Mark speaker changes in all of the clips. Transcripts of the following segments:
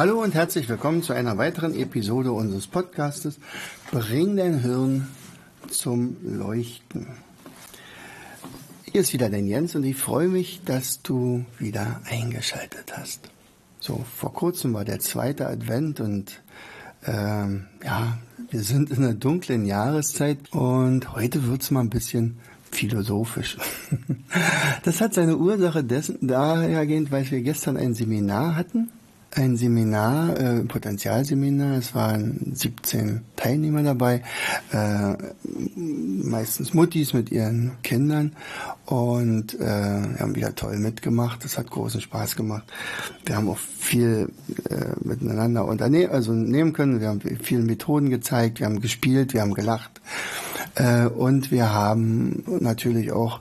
Speaker 1: Hallo und herzlich willkommen zu einer weiteren Episode unseres Podcastes Bring dein Hirn zum Leuchten. Hier ist wieder dein Jens und ich freue mich, dass du wieder eingeschaltet hast. So, vor kurzem war der zweite Advent und ähm, ja, wir sind in einer dunklen Jahreszeit und heute wird's mal ein bisschen philosophisch. Das hat seine Ursache dessen, dahergehend, weil wir gestern ein Seminar hatten ein Seminar, äh, Potenzialseminar. Es waren 17 Teilnehmer dabei, äh, meistens Muttis mit ihren Kindern und äh, haben wieder toll mitgemacht. Das hat großen Spaß gemacht. Wir haben auch viel äh, miteinander unternehmen, also nehmen können. Wir haben viele Methoden gezeigt, wir haben gespielt, wir haben gelacht äh, und wir haben natürlich auch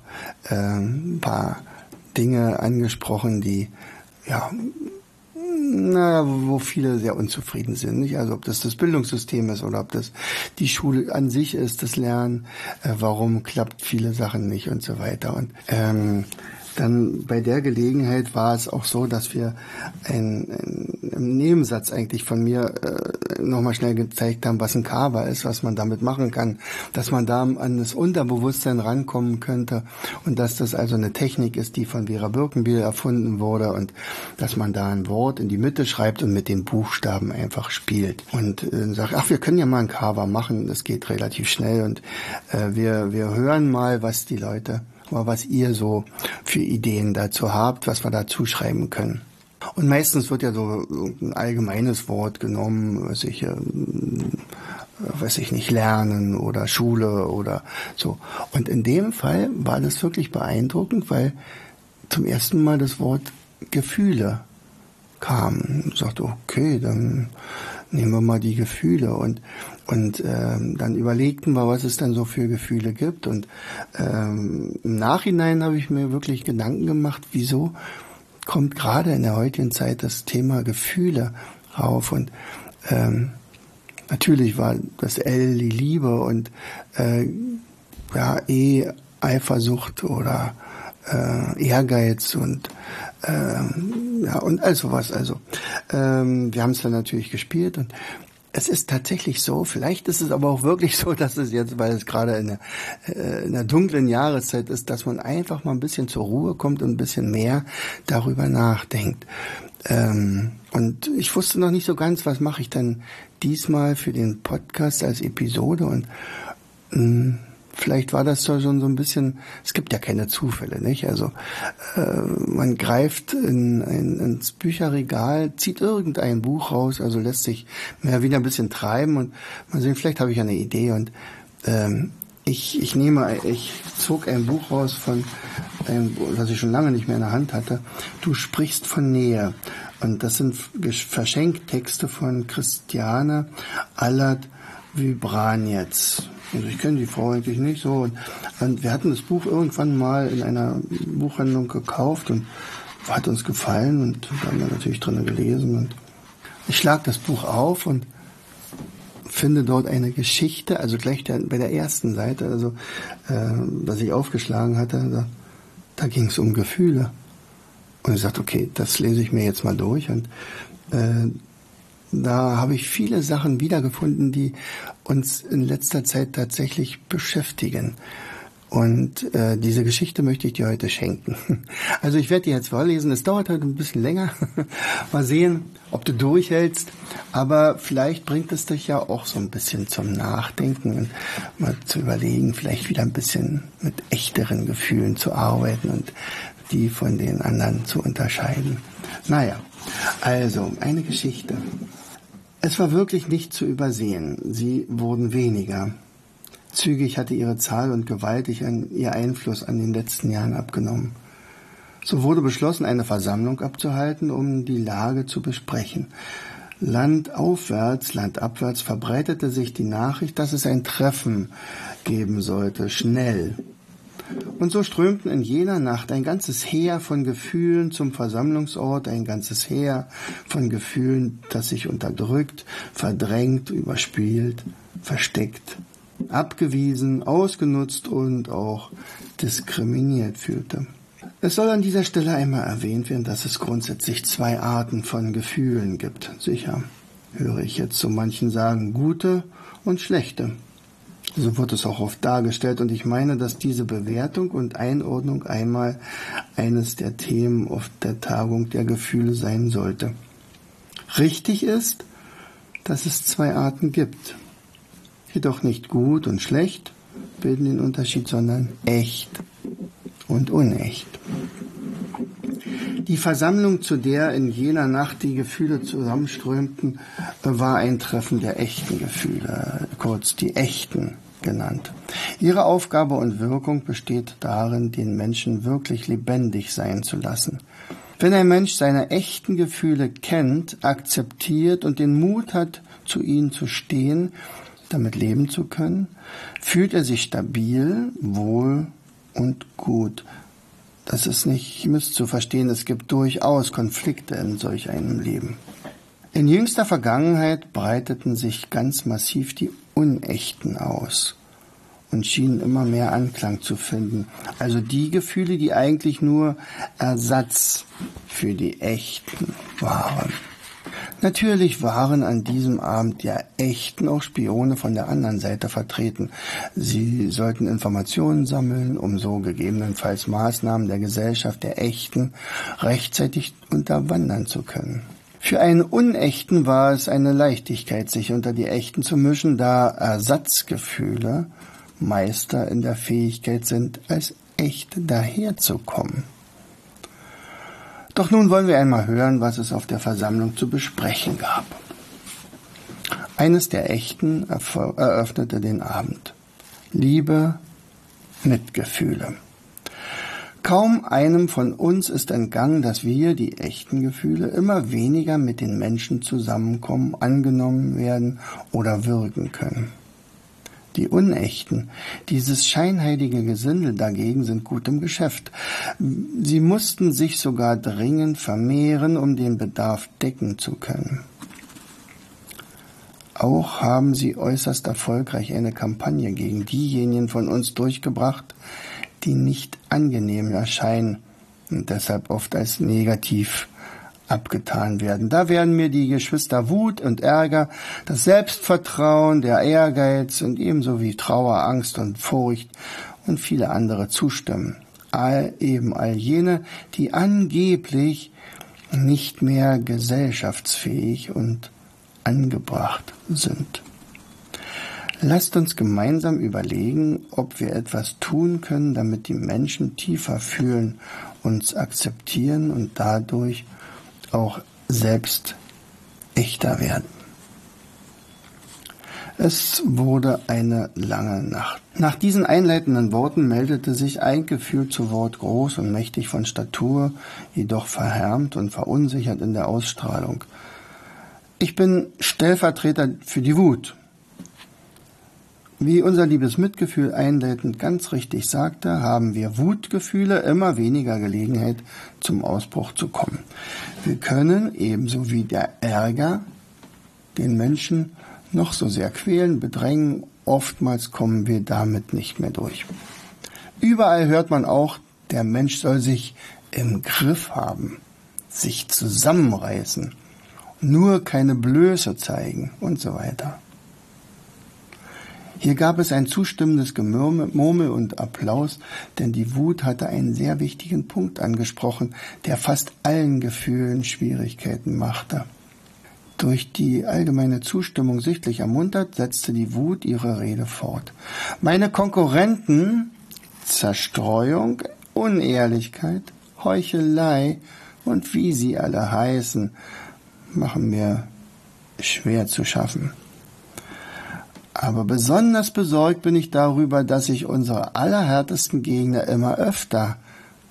Speaker 1: äh, ein paar Dinge angesprochen, die ja naja, wo viele sehr unzufrieden sind. Nicht? Also ob das das Bildungssystem ist oder ob das die Schule an sich ist, das Lernen, äh, warum klappt viele Sachen nicht und so weiter. Und ähm, dann bei der Gelegenheit war es auch so, dass wir einen, einen Nebensatz eigentlich von mir äh, nochmal schnell gezeigt haben, was ein Kava ist, was man damit machen kann, dass man da an das Unterbewusstsein rankommen könnte und dass das also eine Technik ist, die von Vera Birkenbiel erfunden wurde und dass man da ein Wort in die Mitte schreibt und mit den Buchstaben einfach spielt und äh, sagt, ach, wir können ja mal ein Kava machen, das geht relativ schnell und äh, wir, wir hören mal, was die Leute mal, was ihr so für Ideen dazu habt, was wir dazu schreiben können. Und meistens wird ja so ein allgemeines Wort genommen, was ich, äh, weiß ich nicht, lernen oder Schule oder so. Und in dem Fall war das wirklich beeindruckend, weil zum ersten Mal das Wort Gefühle kam. Ich sagte, okay, dann nehmen wir mal die Gefühle und und ähm, dann überlegten wir, was es dann so für Gefühle gibt. Und ähm, im Nachhinein habe ich mir wirklich Gedanken gemacht, wieso kommt gerade in der heutigen Zeit das Thema Gefühle rauf. Und ähm, natürlich war das L die Liebe und äh, ja, E Eifersucht oder äh, Ehrgeiz und ähm, ja und all sowas. Also ähm, wir haben es dann natürlich gespielt und es ist tatsächlich so, vielleicht ist es aber auch wirklich so, dass es jetzt, weil es gerade in der, äh, in der dunklen Jahreszeit ist, dass man einfach mal ein bisschen zur Ruhe kommt und ein bisschen mehr darüber nachdenkt. Ähm, und ich wusste noch nicht so ganz, was mache ich dann diesmal für den Podcast als Episode und mh, mm, vielleicht war das schon so ein bisschen, es gibt ja keine Zufälle, nicht? Also äh, man greift in, in, ins Bücherregal, zieht irgendein Buch raus, also lässt sich mehr wieder ein bisschen treiben und man sieht, vielleicht habe ich eine Idee und ähm, ich, ich nehme, ich zog ein Buch raus von einem, das ich schon lange nicht mehr in der Hand hatte. Du sprichst von Nähe. Und das sind Verschenktexte von Christiane Allert Vibranetz. Also ich kenne die Frau eigentlich nicht so. Und, und, wir hatten das Buch irgendwann mal in einer Buchhandlung gekauft und hat uns gefallen und haben wir natürlich drinnen gelesen. Und ich schlag das Buch auf und finde dort eine Geschichte, also gleich der, bei der ersten Seite, also äh, was ich aufgeschlagen hatte, da, da ging es um Gefühle. Und ich sagte, okay, das lese ich mir jetzt mal durch. Und äh, da habe ich viele Sachen wiedergefunden, die uns in letzter Zeit tatsächlich beschäftigen. Und äh, diese Geschichte möchte ich dir heute schenken. Also ich werde die jetzt vorlesen. Es dauert heute ein bisschen länger. Mal sehen, ob du durchhältst. Aber vielleicht bringt es dich ja auch so ein bisschen zum Nachdenken und mal zu überlegen, vielleicht wieder ein bisschen mit echteren Gefühlen zu arbeiten und die von den anderen zu unterscheiden. Naja, also eine Geschichte. Es war wirklich nicht zu übersehen. Sie wurden weniger. Zügig hatte ihre Zahl und gewaltig an ihr Einfluss an den letzten Jahren abgenommen. So wurde beschlossen, eine Versammlung abzuhalten, um die Lage zu besprechen. Landaufwärts, landabwärts verbreitete sich die Nachricht, dass es ein Treffen geben sollte, schnell. Und so strömten in jener Nacht ein ganzes Heer von Gefühlen zum Versammlungsort, ein ganzes Heer von Gefühlen, das sich unterdrückt, verdrängt, überspielt, versteckt, abgewiesen, ausgenutzt und auch diskriminiert fühlte. Es soll an dieser Stelle einmal erwähnt werden, dass es grundsätzlich zwei Arten von Gefühlen gibt. Sicher höre ich jetzt so manchen sagen, gute und schlechte. So wird es auch oft dargestellt und ich meine, dass diese Bewertung und Einordnung einmal eines der Themen auf der Tagung der Gefühle sein sollte. Richtig ist, dass es zwei Arten gibt. Jedoch nicht gut und schlecht bilden den Unterschied, sondern echt und unecht. Die Versammlung, zu der in jener Nacht die Gefühle zusammenströmten, war ein Treffen der echten Gefühle, kurz die echten genannt. Ihre Aufgabe und Wirkung besteht darin, den Menschen wirklich lebendig sein zu lassen. Wenn ein Mensch seine echten Gefühle kennt, akzeptiert und den Mut hat, zu ihnen zu stehen, damit leben zu können, fühlt er sich stabil, wohl und gut. Das ist nicht misszuverstehen, es gibt durchaus Konflikte in solch einem Leben. In jüngster Vergangenheit breiteten sich ganz massiv die Unechten aus und schienen immer mehr Anklang zu finden. Also die Gefühle, die eigentlich nur Ersatz für die echten waren. Natürlich waren an diesem Abend ja echten auch Spione von der anderen Seite vertreten. Sie sollten Informationen sammeln, um so gegebenenfalls Maßnahmen der Gesellschaft der Echten rechtzeitig unterwandern zu können. Für einen Unechten war es eine Leichtigkeit, sich unter die Echten zu mischen, da Ersatzgefühle Meister in der Fähigkeit sind, als echt daherzukommen. Doch nun wollen wir einmal hören, was es auf der Versammlung zu besprechen gab. Eines der Echten eröffnete den Abend. Liebe, Mitgefühle. Kaum einem von uns ist entgangen, dass wir, die echten Gefühle, immer weniger mit den Menschen zusammenkommen, angenommen werden oder wirken können. Die Unechten, dieses scheinheilige Gesindel dagegen sind gut im Geschäft. Sie mussten sich sogar dringend vermehren, um den Bedarf decken zu können. Auch haben sie äußerst erfolgreich eine Kampagne gegen diejenigen von uns durchgebracht, die nicht angenehm erscheinen und deshalb oft als negativ abgetan werden. Da werden mir die Geschwister Wut und Ärger, das Selbstvertrauen, der Ehrgeiz und ebenso wie Trauer, Angst und Furcht und viele andere zustimmen. All, eben all jene, die angeblich nicht mehr gesellschaftsfähig und angebracht sind. Lasst uns gemeinsam überlegen, ob wir etwas tun können, damit die Menschen tiefer fühlen, uns akzeptieren und dadurch auch selbst echter werden. Es wurde eine lange Nacht. Nach diesen einleitenden Worten meldete sich ein Gefühl zu Wort groß und mächtig von Statur, jedoch verhärmt und verunsichert in der Ausstrahlung. Ich bin Stellvertreter für die Wut, wie unser liebes Mitgefühl einleitend ganz richtig sagte, haben wir Wutgefühle immer weniger Gelegenheit zum Ausbruch zu kommen. Wir können, ebenso wie der Ärger, den Menschen noch so sehr quälen, bedrängen, oftmals kommen wir damit nicht mehr durch. Überall hört man auch, der Mensch soll sich im Griff haben, sich zusammenreißen, nur keine Blöße zeigen und so weiter. Hier gab es ein zustimmendes Gemurmel und Applaus, denn die Wut hatte einen sehr wichtigen Punkt angesprochen, der fast allen Gefühlen Schwierigkeiten machte. Durch die allgemeine Zustimmung sichtlich ermuntert, setzte die Wut ihre Rede fort. Meine Konkurrenten, Zerstreuung, Unehrlichkeit, Heuchelei und wie sie alle heißen, machen mir schwer zu schaffen. Aber besonders besorgt bin ich darüber, dass ich unsere allerhärtesten Gegner immer öfter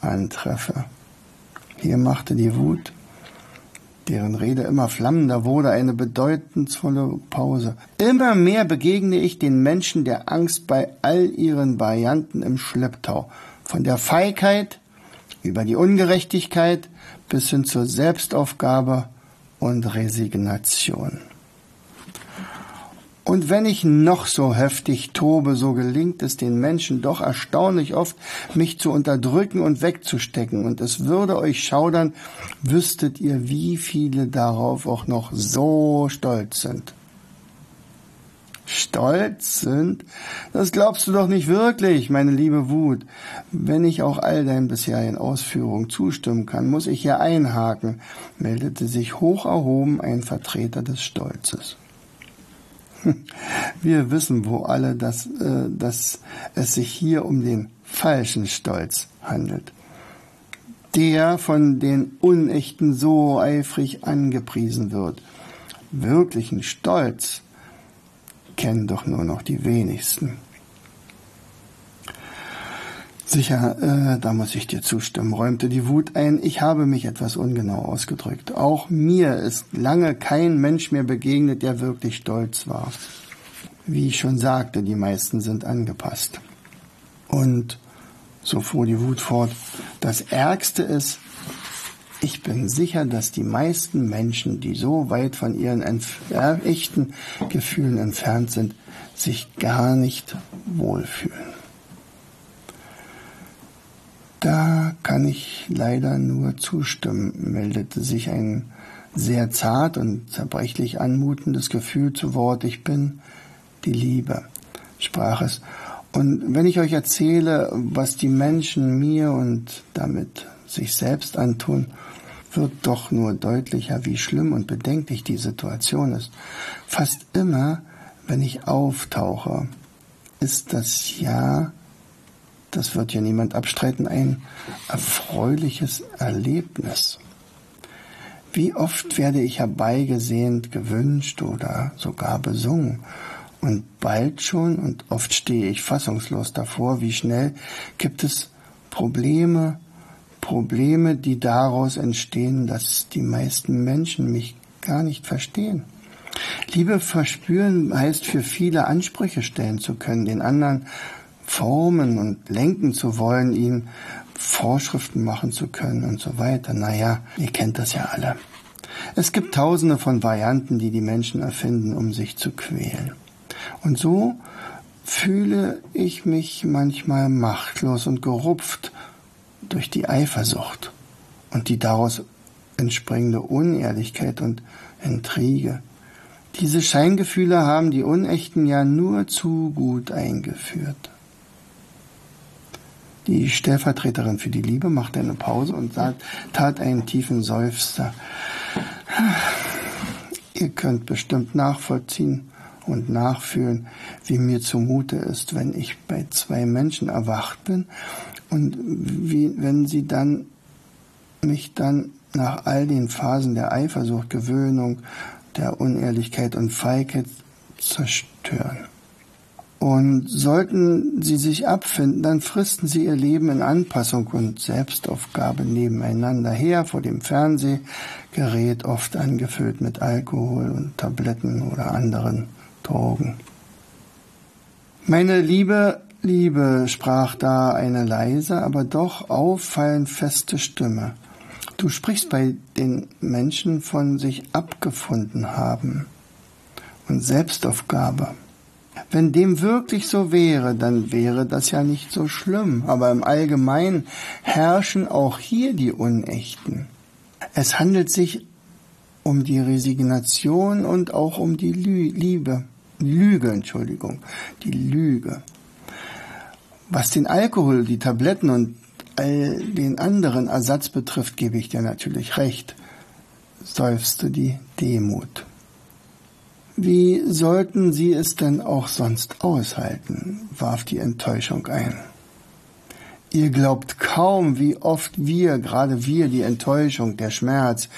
Speaker 1: antreffe. Hier machte die Wut, deren Rede immer flammender wurde, eine bedeutungsvolle Pause. Immer mehr begegne ich den Menschen der Angst bei all ihren Varianten im Schlepptau. Von der Feigheit über die Ungerechtigkeit bis hin zur Selbstaufgabe und Resignation. Und wenn ich noch so heftig tobe, so gelingt es den Menschen doch erstaunlich oft, mich zu unterdrücken und wegzustecken. Und es würde euch schaudern, wüsstet ihr, wie viele darauf auch noch so stolz sind. Stolz sind? Das glaubst du doch nicht wirklich, meine liebe Wut. Wenn ich auch all deinen bisherigen Ausführungen zustimmen kann, muss ich hier einhaken, meldete sich hoch erhoben ein Vertreter des Stolzes. Wir wissen wo alle, dass, äh, dass es sich hier um den falschen Stolz handelt. Der von den Unechten so eifrig angepriesen wird. Wirklichen Stolz kennen doch nur noch die wenigsten. Sicher, äh, da muss ich dir zustimmen, räumte die Wut ein. Ich habe mich etwas ungenau ausgedrückt. Auch mir ist lange kein Mensch mehr begegnet, der wirklich stolz war. Wie ich schon sagte, die meisten sind angepasst. Und so fuhr die Wut fort. Das Ärgste ist, ich bin sicher, dass die meisten Menschen, die so weit von ihren echten Gefühlen entfernt sind, sich gar nicht wohlfühlen. Da kann ich leider nur zustimmen, meldete sich ein sehr zart und zerbrechlich anmutendes Gefühl zu Wort. Ich bin die Liebe, sprach es. Und wenn ich euch erzähle, was die Menschen mir und damit sich selbst antun, wird doch nur deutlicher, wie schlimm und bedenklich die Situation ist. Fast immer, wenn ich auftauche, ist das Ja das wird ja niemand abstreiten, ein erfreuliches Erlebnis. Wie oft werde ich herbeigesehnt, gewünscht oder sogar besungen. Und bald schon, und oft stehe ich fassungslos davor, wie schnell gibt es Probleme, Probleme, die daraus entstehen, dass die meisten Menschen mich gar nicht verstehen. Liebe verspüren heißt für viele Ansprüche stellen zu können, den anderen formen und lenken zu wollen, ihm Vorschriften machen zu können und so weiter. Naja, ihr kennt das ja alle. Es gibt tausende von Varianten, die die Menschen erfinden, um sich zu quälen. Und so fühle ich mich manchmal machtlos und gerupft durch die Eifersucht und die daraus entspringende Unehrlichkeit und Intrige. Diese Scheingefühle haben die Unechten ja nur zu gut eingeführt. Die Stellvertreterin für die Liebe machte eine Pause und tat einen tiefen Seufzer. Ihr könnt bestimmt nachvollziehen und nachfühlen, wie mir zumute ist, wenn ich bei zwei Menschen erwacht bin und wie, wenn sie dann mich dann nach all den Phasen der Eifersucht, Gewöhnung, der Unehrlichkeit und Feigheit zerstören. Und sollten sie sich abfinden, dann fristen sie ihr Leben in Anpassung und Selbstaufgabe nebeneinander her vor dem Fernsehgerät, oft angefüllt mit Alkohol und Tabletten oder anderen Drogen. Meine liebe Liebe, sprach da eine leise, aber doch auffallend feste Stimme. Du sprichst bei den Menschen von sich abgefunden haben und Selbstaufgabe. Wenn dem wirklich so wäre, dann wäre das ja nicht so schlimm. Aber im Allgemeinen herrschen auch hier die Unechten. Es handelt sich um die Resignation und auch um die Lü Liebe. Lüge, Entschuldigung, die Lüge. Was den Alkohol, die Tabletten und all den anderen Ersatz betrifft, gebe ich dir natürlich recht, seufzte die Demut. Wie sollten Sie es denn auch sonst aushalten? warf die Enttäuschung ein. Ihr glaubt kaum, wie oft wir, gerade wir, die Enttäuschung, der Schmerz,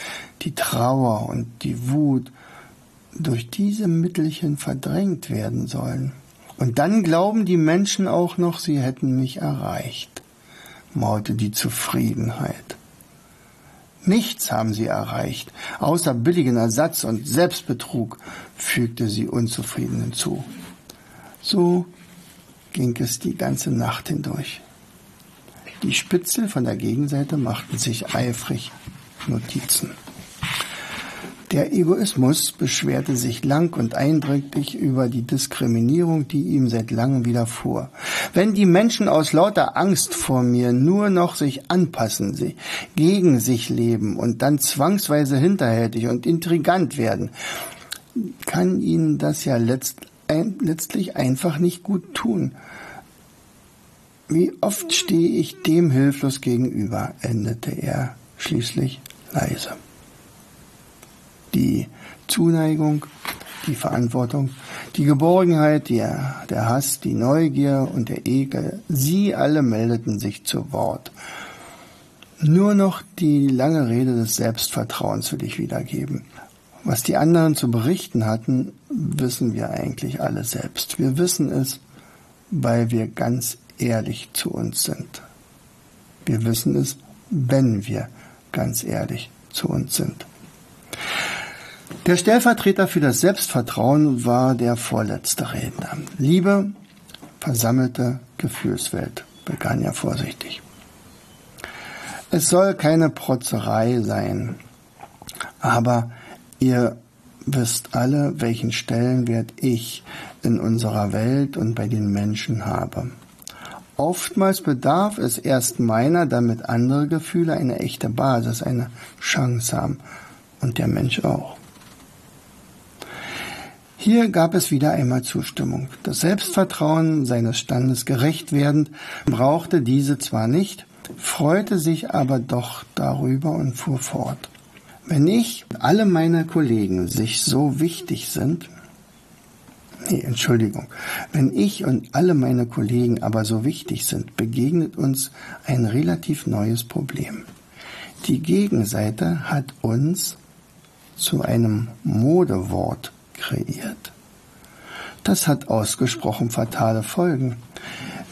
Speaker 1: die Trauer und die Wut durch diese Mittelchen verdrängt werden sollen. Und dann glauben die Menschen auch noch, sie hätten mich erreicht, maute die Zufriedenheit. Nichts haben sie erreicht, außer billigen Ersatz und Selbstbetrug, fügte sie unzufrieden hinzu. So ging es die ganze Nacht hindurch. Die Spitzel von der Gegenseite machten sich eifrig Notizen. Der Egoismus beschwerte sich lang und eindrücklich über die Diskriminierung, die ihm seit langem widerfuhr. Wenn die Menschen aus lauter Angst vor mir nur noch sich anpassen, sie gegen sich leben und dann zwangsweise hinterhältig und intrigant werden, kann ihnen das ja letzt, ein, letztlich einfach nicht gut tun. Wie oft stehe ich dem hilflos gegenüber, endete er schließlich leise die Zuneigung, die Verantwortung, die Geborgenheit, die, der Hass, die Neugier und der Ekel, sie alle meldeten sich zu Wort. Nur noch die lange Rede des Selbstvertrauens will ich wiedergeben. Was die anderen zu berichten hatten, wissen wir eigentlich alle selbst. Wir wissen es, weil wir ganz ehrlich zu uns sind. Wir wissen es, wenn wir ganz ehrlich zu uns sind. Der Stellvertreter für das Selbstvertrauen war der vorletzte Redner. Liebe, versammelte Gefühlswelt, begann er vorsichtig. Es soll keine Protzerei sein, aber ihr wisst alle, welchen Stellenwert ich in unserer Welt und bei den Menschen habe. Oftmals bedarf es erst meiner, damit andere Gefühle eine echte Basis, eine Chance haben. Und der Mensch auch. Hier gab es wieder einmal Zustimmung. Das Selbstvertrauen seines Standes gerecht werdend brauchte diese zwar nicht, freute sich aber doch darüber und fuhr fort. Wenn ich und alle meine Kollegen sich so wichtig sind, nee, Entschuldigung, wenn ich und alle meine Kollegen aber so wichtig sind, begegnet uns ein relativ neues Problem. Die Gegenseite hat uns zu einem Modewort kreiert. Das hat ausgesprochen fatale Folgen.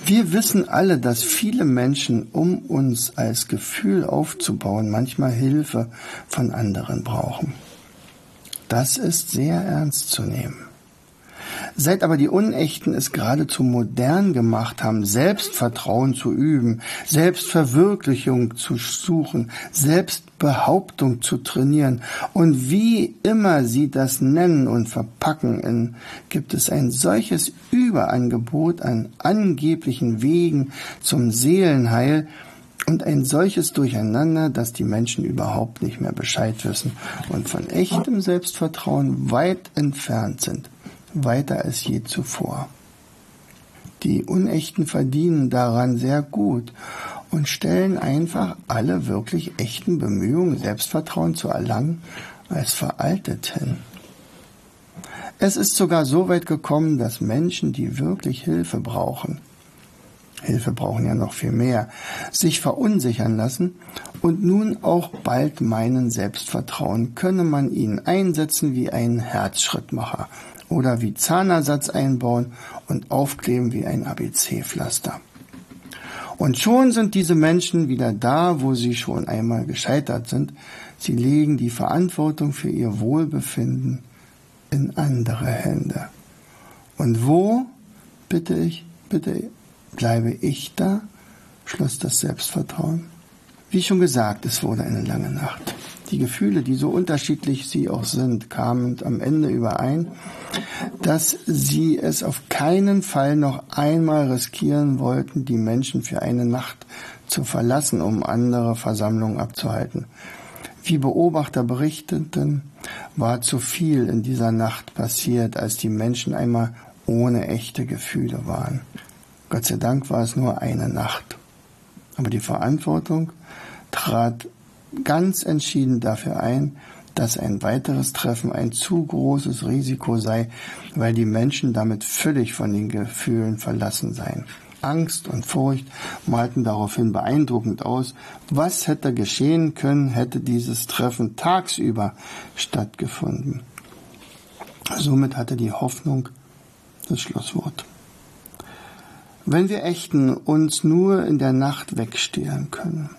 Speaker 1: Wir wissen alle, dass viele Menschen, um uns als Gefühl aufzubauen, manchmal Hilfe von anderen brauchen. Das ist sehr ernst zu nehmen. Seit aber die Unechten es geradezu modern gemacht haben, Selbstvertrauen zu üben, Selbstverwirklichung zu suchen, Selbstbehauptung zu trainieren. Und wie immer sie das nennen und verpacken, in, gibt es ein solches Überangebot an angeblichen Wegen zum Seelenheil, und ein solches Durcheinander, dass die Menschen überhaupt nicht mehr Bescheid wissen und von echtem Selbstvertrauen weit entfernt sind weiter als je zuvor. Die Unechten verdienen daran sehr gut und stellen einfach alle wirklich echten Bemühungen, Selbstvertrauen zu erlangen, als veraltet hin. Es ist sogar so weit gekommen, dass Menschen, die wirklich Hilfe brauchen, Hilfe brauchen ja noch viel mehr, sich verunsichern lassen und nun auch bald meinen, Selbstvertrauen könne man ihnen einsetzen wie einen Herzschrittmacher oder wie Zahnersatz einbauen und aufkleben wie ein ABC-Pflaster. Und schon sind diese Menschen wieder da, wo sie schon einmal gescheitert sind. Sie legen die Verantwortung für ihr Wohlbefinden in andere Hände. Und wo, bitte ich, bitte bleibe ich da, schloss das Selbstvertrauen. Wie schon gesagt, es wurde eine lange Nacht. Die Gefühle, die so unterschiedlich sie auch sind, kamen am Ende überein, dass sie es auf keinen Fall noch einmal riskieren wollten, die Menschen für eine Nacht zu verlassen, um andere Versammlungen abzuhalten. Wie Beobachter berichteten, war zu viel in dieser Nacht passiert, als die Menschen einmal ohne echte Gefühle waren. Gott sei Dank war es nur eine Nacht. Aber die Verantwortung trat ganz entschieden dafür ein, dass ein weiteres Treffen ein zu großes Risiko sei, weil die Menschen damit völlig von den Gefühlen verlassen seien. Angst und Furcht malten daraufhin beeindruckend aus, was hätte geschehen können, hätte dieses Treffen tagsüber stattgefunden. Somit hatte die Hoffnung das Schlusswort. Wenn wir Echten uns nur in der Nacht wegstehlen können,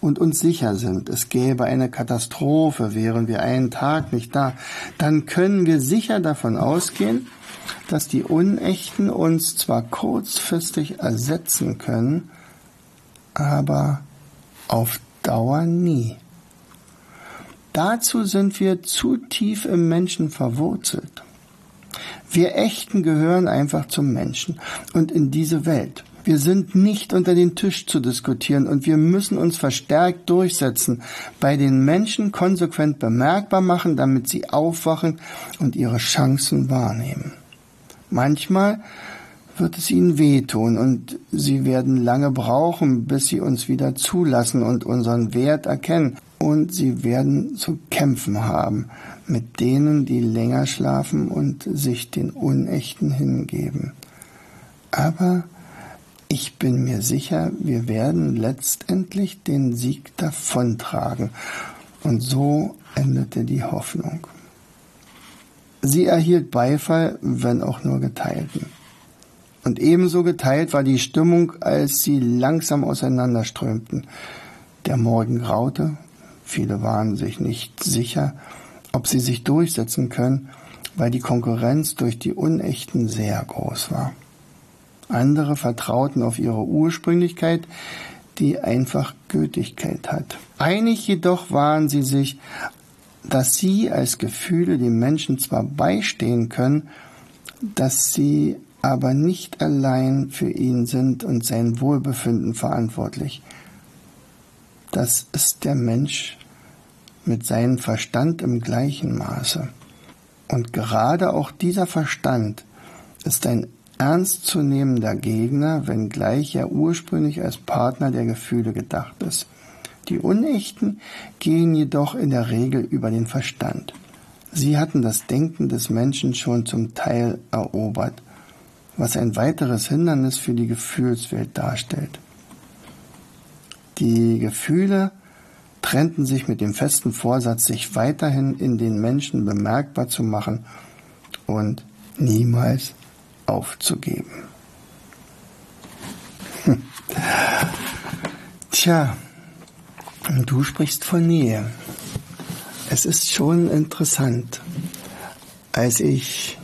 Speaker 1: und uns sicher sind, es gäbe eine Katastrophe, wären wir einen Tag nicht da, dann können wir sicher davon ausgehen, dass die Unechten uns zwar kurzfristig ersetzen können, aber auf Dauer nie. Dazu sind wir zu tief im Menschen verwurzelt. Wir Echten gehören einfach zum Menschen und in diese Welt. Wir sind nicht unter den Tisch zu diskutieren und wir müssen uns verstärkt durchsetzen, bei den Menschen konsequent bemerkbar machen, damit sie aufwachen und ihre Chancen wahrnehmen. Manchmal wird es ihnen wehtun und sie werden lange brauchen, bis sie uns wieder zulassen und unseren Wert erkennen. Und sie werden zu kämpfen haben mit denen, die länger schlafen und sich den Unechten hingeben. Aber ich bin mir sicher, wir werden letztendlich den Sieg davontragen. Und so endete die Hoffnung. Sie erhielt Beifall, wenn auch nur geteilten. Und ebenso geteilt war die Stimmung, als sie langsam auseinanderströmten. Der Morgen graute, viele waren sich nicht sicher, ob sie sich durchsetzen können, weil die Konkurrenz durch die Unechten sehr groß war. Andere vertrauten auf ihre Ursprünglichkeit, die einfach Gültigkeit hat. Einig jedoch waren sie sich, dass sie als Gefühle dem Menschen zwar beistehen können, dass sie aber nicht allein für ihn sind und sein Wohlbefinden verantwortlich. Das ist der Mensch mit seinem Verstand im gleichen Maße. Und gerade auch dieser Verstand ist ein ernstzunehmender Gegner, wenngleich er ursprünglich als Partner der Gefühle gedacht ist. Die Unechten gehen jedoch in der Regel über den Verstand. Sie hatten das Denken des Menschen schon zum Teil erobert, was ein weiteres Hindernis für die Gefühlswelt darstellt. Die Gefühle trennten sich mit dem festen Vorsatz, sich weiterhin in den Menschen bemerkbar zu machen und niemals aufzugeben. Hm. Tja, du sprichst von Nähe. Es ist schon interessant, als ich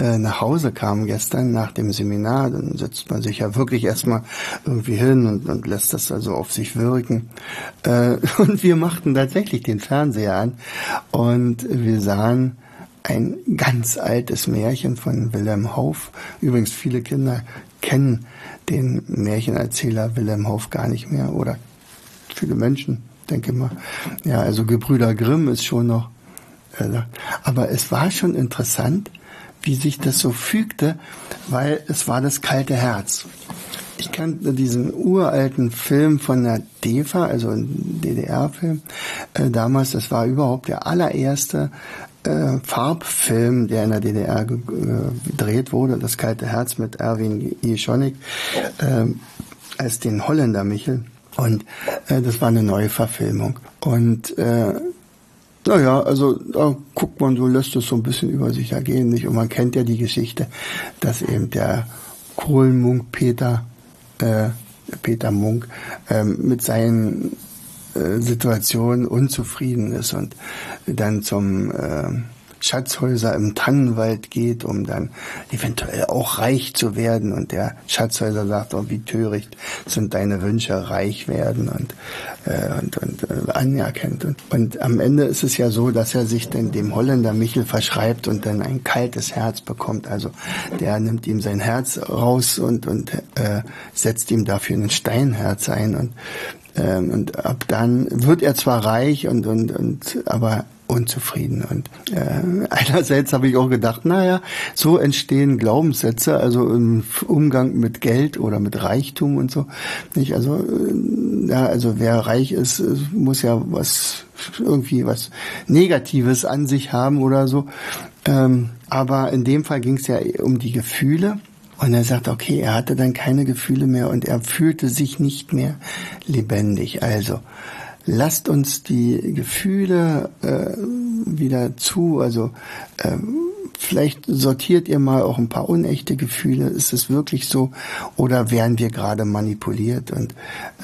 Speaker 1: äh, nach Hause kam gestern nach dem Seminar, dann setzt man sich ja wirklich erstmal irgendwie hin und, und lässt das also auf sich wirken. Äh, und wir machten tatsächlich den Fernseher an und wir sahen ein ganz altes Märchen von Wilhelm Hauff. Übrigens, viele Kinder kennen den Märchenerzähler Wilhelm Hauff gar nicht mehr oder viele Menschen, denke mal. Ja, also Gebrüder Grimm ist schon noch. Äh, aber es war schon interessant, wie sich das so fügte, weil es war das kalte Herz. Ich kannte diesen uralten Film von der DEFA, also ein DDR-Film, äh, damals, das war überhaupt der allererste äh, Farbfilm, der in der DDR äh, gedreht wurde, das kalte Herz mit Erwin Jeschonik, äh, als den Holländer Michel. Und äh, das war eine neue Verfilmung. Und äh, naja, also da guckt man so, lässt es so ein bisschen über sich ergehen, nicht? Und man kennt ja die Geschichte, dass eben der Kohlenmunk Peter, äh, Peter Munk, äh, mit seinen äh, Situationen unzufrieden ist und dann zum äh, Schatzhäuser im Tannenwald geht, um dann eventuell auch reich zu werden. Und der Schatzhäuser sagt, oh, wie töricht sind deine Wünsche, reich werden und, äh, und, und äh, anerkennt. Und, und am Ende ist es ja so, dass er sich dann dem Holländer Michel verschreibt und dann ein kaltes Herz bekommt. Also der nimmt ihm sein Herz raus und, und äh, setzt ihm dafür ein Steinherz ein. Und ähm, und ab dann wird er zwar reich und, und, und aber unzufrieden. Und äh, einerseits habe ich auch gedacht, naja, so entstehen Glaubenssätze, also im Umgang mit Geld oder mit Reichtum und so. Nicht? Also, äh, ja, also wer reich ist, muss ja was irgendwie was Negatives an sich haben oder so. Ähm, aber in dem Fall ging es ja um die Gefühle. Und er sagt, okay, er hatte dann keine Gefühle mehr und er fühlte sich nicht mehr lebendig. Also lasst uns die Gefühle äh, wieder zu. Also äh, vielleicht sortiert ihr mal auch ein paar unechte Gefühle. Ist es wirklich so? Oder werden wir gerade manipuliert und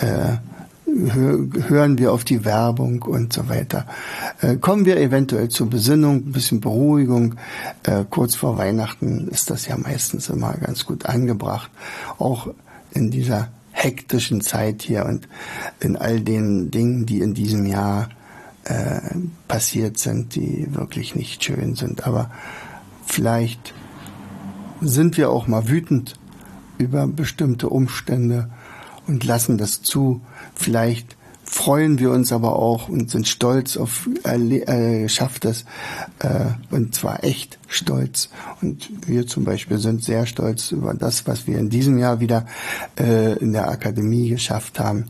Speaker 1: äh, hören wir auf die Werbung und so weiter. Äh, kommen wir eventuell zur Besinnung, ein bisschen Beruhigung. Äh, kurz vor Weihnachten ist das ja meistens immer ganz gut angebracht. Auch in dieser hektischen Zeit hier und in all den Dingen, die in diesem Jahr äh, passiert sind, die wirklich nicht schön sind. Aber vielleicht sind wir auch mal wütend über bestimmte Umstände und lassen das zu. Vielleicht freuen wir uns aber auch und sind stolz auf äh, Geschafftes äh, und zwar echt stolz. Und wir zum Beispiel sind sehr stolz über das, was wir in diesem Jahr wieder äh, in der Akademie geschafft haben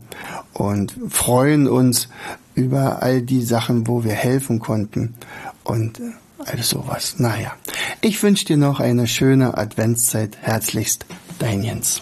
Speaker 1: und freuen uns über all die Sachen, wo wir helfen konnten und äh, all sowas. Naja, ich wünsche dir noch eine schöne Adventszeit. Herzlichst, dein Jens.